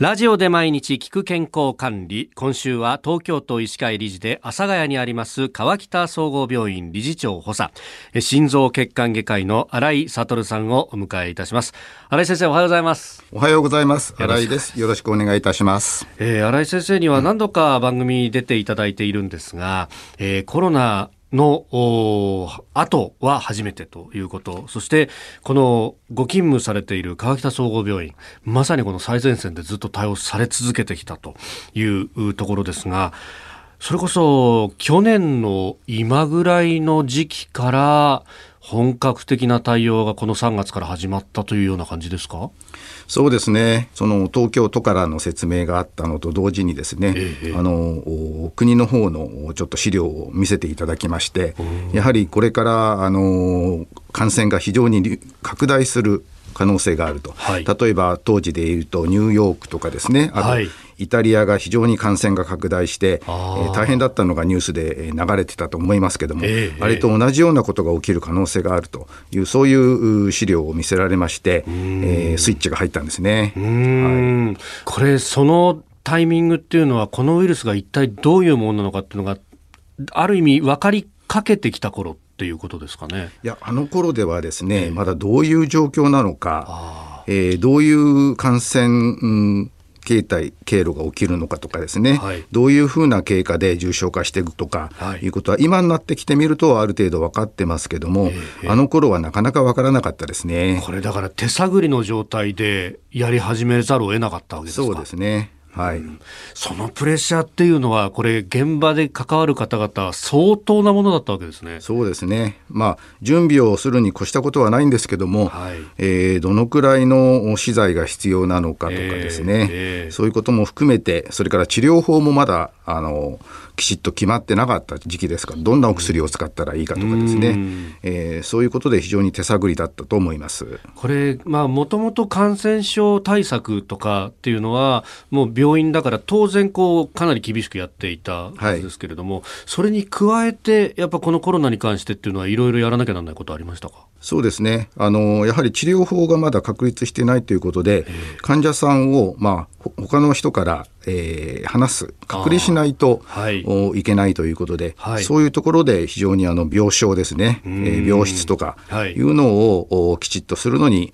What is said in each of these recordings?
ラジオで毎日聞く健康管理。今週は東京都医師会理事で阿佐ヶ谷にあります川北総合病院理事長補佐、心臓血管外科医の新井悟さんをお迎えいたします。新井先生おはようございます。おはようございます。新井です。よろしくお願いいたします。えー、新井先生には何度か番組に出ていただいているんですが、えー、コロナの後は初めてということ、そしてこのご勤務されている川北総合病院、まさにこの最前線でずっと対応され続けてきたというところですが、それこそ去年の今ぐらいの時期から本格的な対応がこの3月から始まったというような感じですか？そうですね、その東京都からの説明があったのと同時に、ですね、ええ、あの国の方のちょっと資料を見せていただきまして、やはりこれからあの感染が非常に拡大する可能性があると、はい、例えば当時でいうとニューヨークとかですね、あと、はいイタリアが非常に感染が拡大して、えー、大変だったのがニュースで流れてたと思いますけども、えー、あれと同じようなことが起きる可能性があるという、そういう資料を見せられまして、えー、スイッチが入ったんですね。はい、これ、そのタイミングっていうのは、このウイルスが一体どういうものなのかっていうのが、ある意味、分かりかけてきた頃っていうことですかね。いや、あの頃ではですね、えー、まだどういう状況なのか、えー、どういう感染、うん形態、経路が起きるのかとかですね、はい、どういうふうな経過で重症化していくとか、い。うことは、今になってきてみると、ある程度分かってますけども、あの頃はなかなか分からなかったですね。これだから手探りの状態でやり始めざるを得なかったわけですか？そうですね。はい、そのプレッシャーっていうのは、これ、現場で関わる方々、相当なものだったわけですね。そうですね、まあ、準備をするに越したことはないんですけども、はい、えー、どのくらいの資材が必要なのかとかですね、えーえー、そういうことも含めて、それから治療法もまだあのきちっと決まってなかった時期ですか。らどんなお薬を使ったらいいかとかですね、えー、そういうことで非常に手探りだったと思います。これもともと感染症対策とかっていうのはもう病院だから当然こうかなり厳しくやっていたはずですけれども、はい、それに加えてやっぱこのコロナに関してっていうのはいろいろやらなきゃならないことありましたか？そうですね。あのやはり治療法がまだ確立していないということで患者さんを、まあ、他の人からえー、話す。隔離しないと、はい、いけないということで、はい、そういうところで非常にあの病床ですね、えー、病室とかい。うのを、きちっとするのに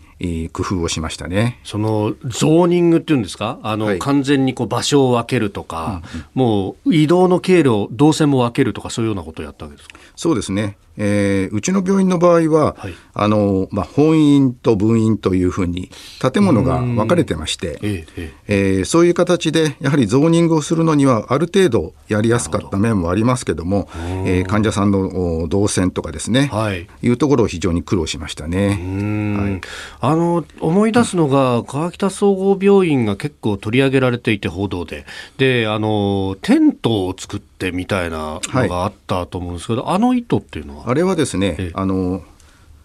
工夫をしましたね。そのゾーニングっていうんですか？あの、はい、完全にこう場所を分けるとか、うんうん、もう移動の経路動線も分けるとかそういうようなことをやったわけですか？そうですね。えー、うちの病院の場合は、はい、あのまあ、本院と分院というふうに建物が分かれてまして、えええー、そういう形でやはりゾーニングをするのにはある程度やりやすかった面もありますけども、えー、患者さんの動線とかですね、はい、いうところを非常に苦労しましたね、はい、あの思い出すのが、川北総合病院が結構取り上げられていて報道で。であのテントを作ってみたいなのがあったと思うんですけど、はい、あの意図っていうのは？あれはですね、あの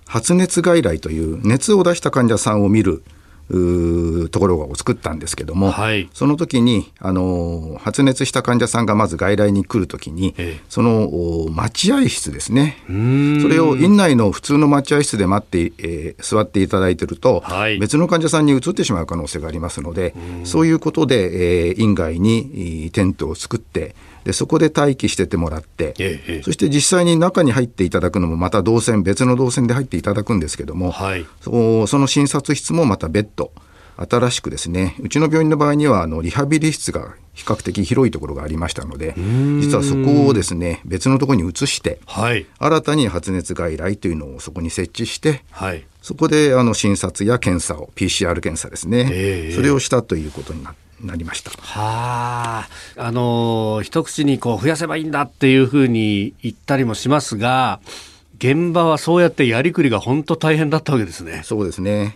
発熱外来という熱を出した患者さんを見るところを作ったんですけども、はい、その時にあの発熱した患者さんがまず外来に来るときに、ええ、その待合室ですね。それを院内の普通の待合室で待って、えー、座っていただいていると、はい、別の患者さんに移ってしまう可能性がありますのでそういうことで、えー、院外にテントを作ってでそこで待機しててもらって、ええ、そして実際に中に入っていただくのもまた動線別の動線で入っていただくんですけども、はい、そその診察室もまた別途新しくですねうちの病院の場合にはあのリハビリ室が比較的広いところがありましたので実はそこをですね別のところに移して、はい、新たに発熱外来というのをそこに設置して、はい、そこであの診察や検査を PCR 検査ですね、えー、それをしたということになってなりました。はあ、あの一口にこう増やせばいいんだっていうふうに言ったりもしますが、現場はそうやってやりくりが本当大変だったわけですね。そうですね。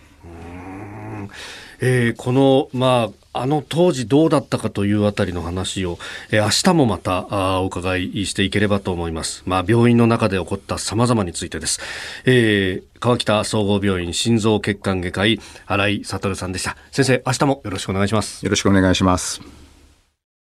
えー、このまああの当時どうだったかというあたりの話を、えー、明日もまたあお伺いしていければと思います。まあ、病院の中で起こった様々についてです。えー、川北総合病院心臓血管外科医、新井悟さんでした。先生、明日もよろしくお願いします。よろしくお願いします。